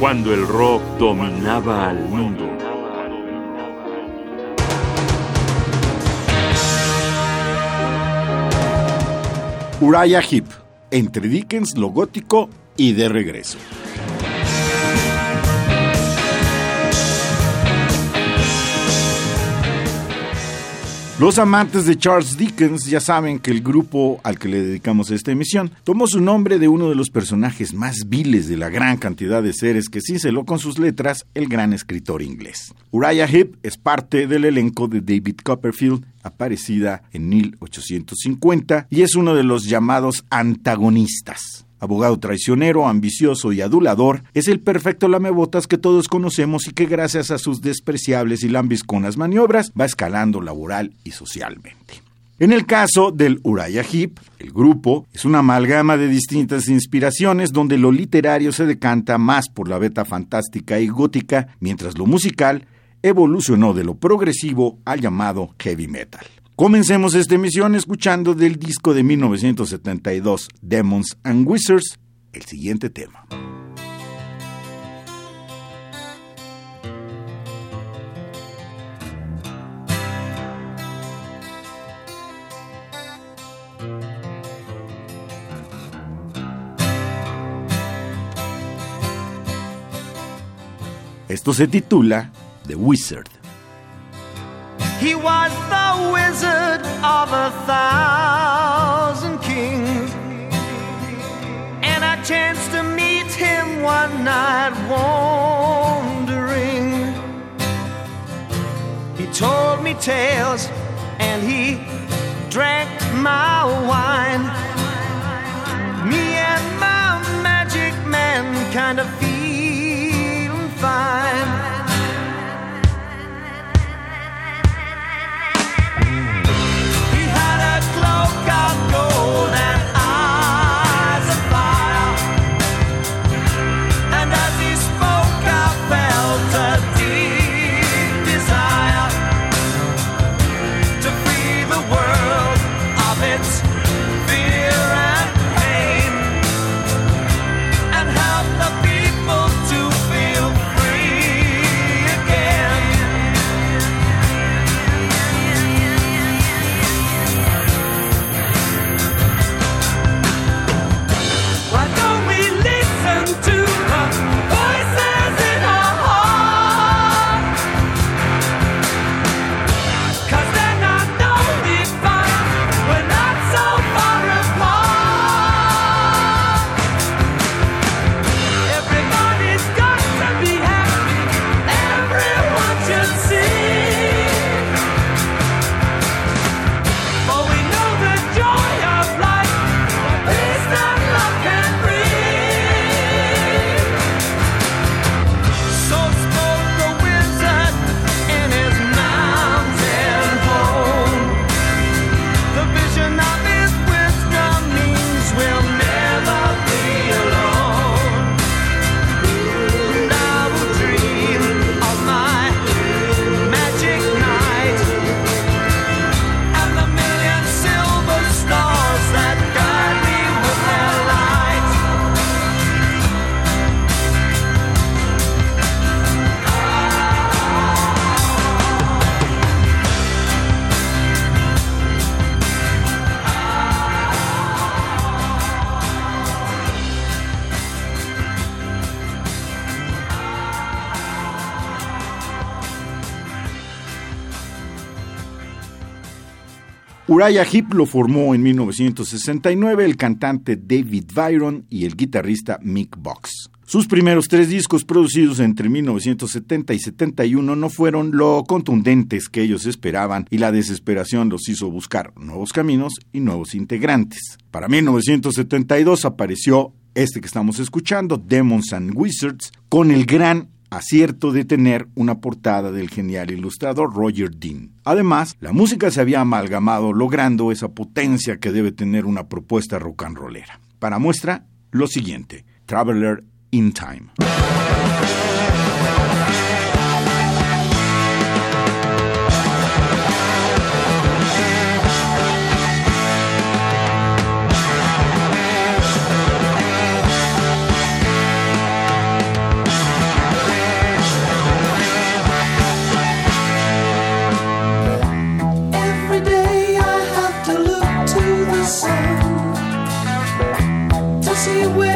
cuando el rock dominaba al mundo. Uriah Heep, entre Dickens, lo gótico y de regreso. Los amantes de Charles Dickens ya saben que el grupo al que le dedicamos esta emisión tomó su nombre de uno de los personajes más viles de la gran cantidad de seres que cinceló con sus letras el gran escritor inglés. Uriah Heep es parte del elenco de David Copperfield, aparecida en 1850, y es uno de los llamados antagonistas. Abogado traicionero, ambicioso y adulador, es el perfecto lamebotas que todos conocemos y que gracias a sus despreciables y lambisconas maniobras va escalando laboral y socialmente. En el caso del Uriah Heep, el grupo es una amalgama de distintas inspiraciones donde lo literario se decanta más por la beta fantástica y gótica, mientras lo musical evolucionó de lo progresivo al llamado heavy metal. Comencemos esta emisión escuchando del disco de 1972, Demons and Wizards, el siguiente tema. Esto se titula The Wizard. He was the wizard of a thousand kings. And I chanced to meet him one night wandering. He told me tales and he drank my wine. Me and my magic man kind of Uriah Heep lo formó en 1969 el cantante David Byron y el guitarrista Mick Box. Sus primeros tres discos producidos entre 1970 y 71 no fueron lo contundentes que ellos esperaban y la desesperación los hizo buscar nuevos caminos y nuevos integrantes. Para 1972 apareció este que estamos escuchando, Demons and Wizards, con el gran acierto de tener una portada del genial ilustrador Roger Dean. Además, la música se había amalgamado logrando esa potencia que debe tener una propuesta rock and rollera. Para muestra, lo siguiente, Traveler in Time.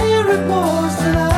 there it was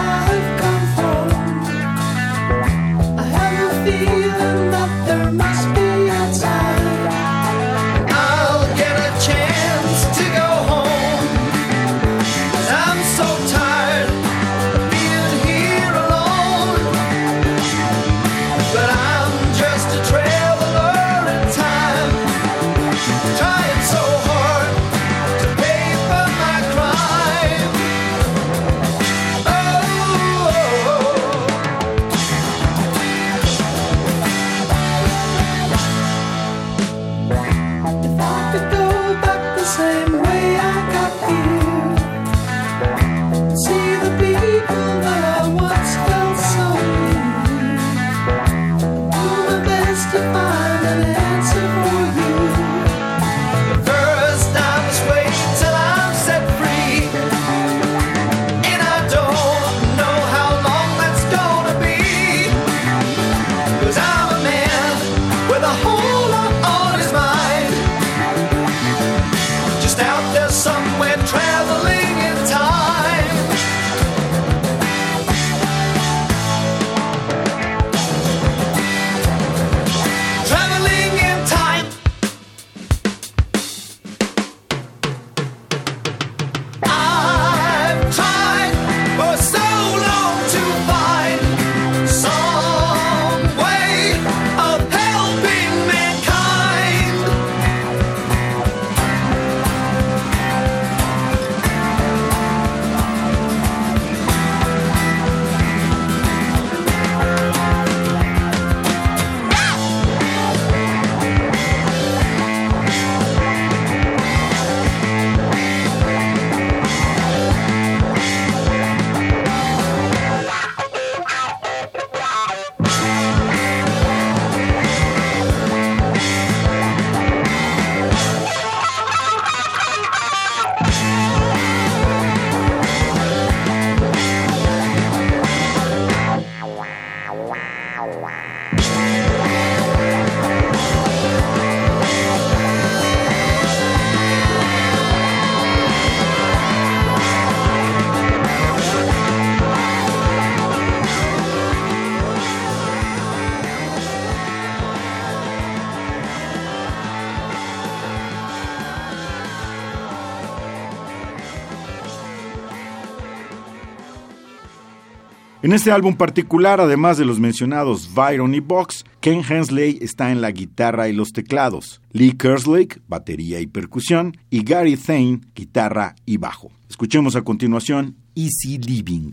En este álbum particular, además de los mencionados Byron y Box, Ken Hensley está en la guitarra y los teclados, Lee Kerslake, batería y percusión, y Gary Thane, guitarra y bajo. Escuchemos a continuación Easy Living.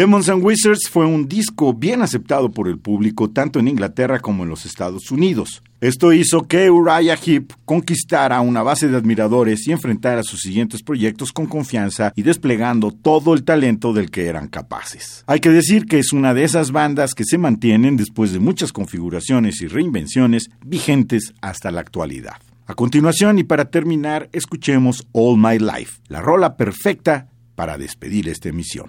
Demons and Wizards fue un disco bien aceptado por el público tanto en Inglaterra como en los Estados Unidos. Esto hizo que Uriah Heep conquistara una base de admiradores y enfrentara sus siguientes proyectos con confianza y desplegando todo el talento del que eran capaces. Hay que decir que es una de esas bandas que se mantienen después de muchas configuraciones y reinvenciones vigentes hasta la actualidad. A continuación y para terminar, escuchemos All My Life, la rola perfecta para despedir esta emisión.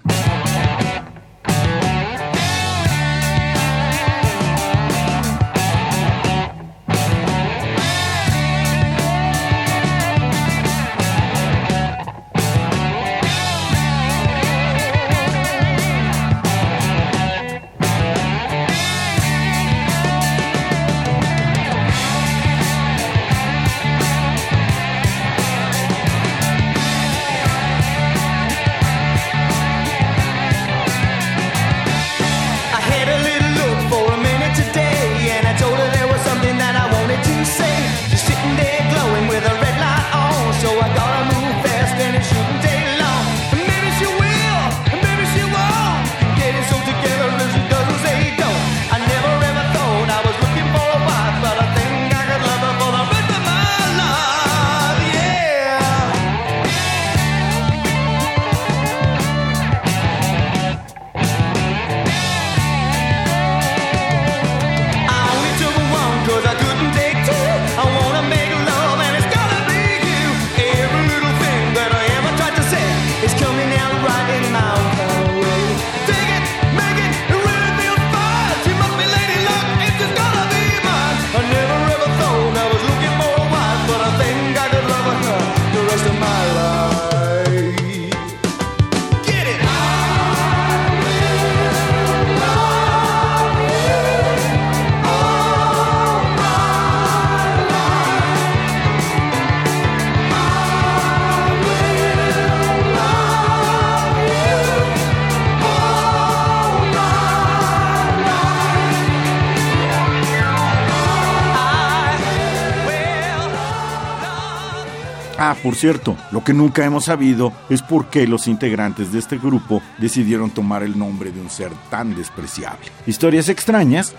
Ah, por cierto, lo que nunca hemos sabido es por qué los integrantes de este grupo decidieron tomar el nombre de un ser tan despreciable. Historias extrañas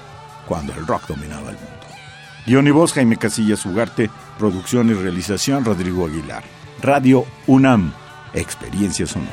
cuando el rock dominaba el mundo. Guión y voz Jaime Casillas Ugarte, producción y realización Rodrigo Aguilar. Radio UNAM, experiencia sonora.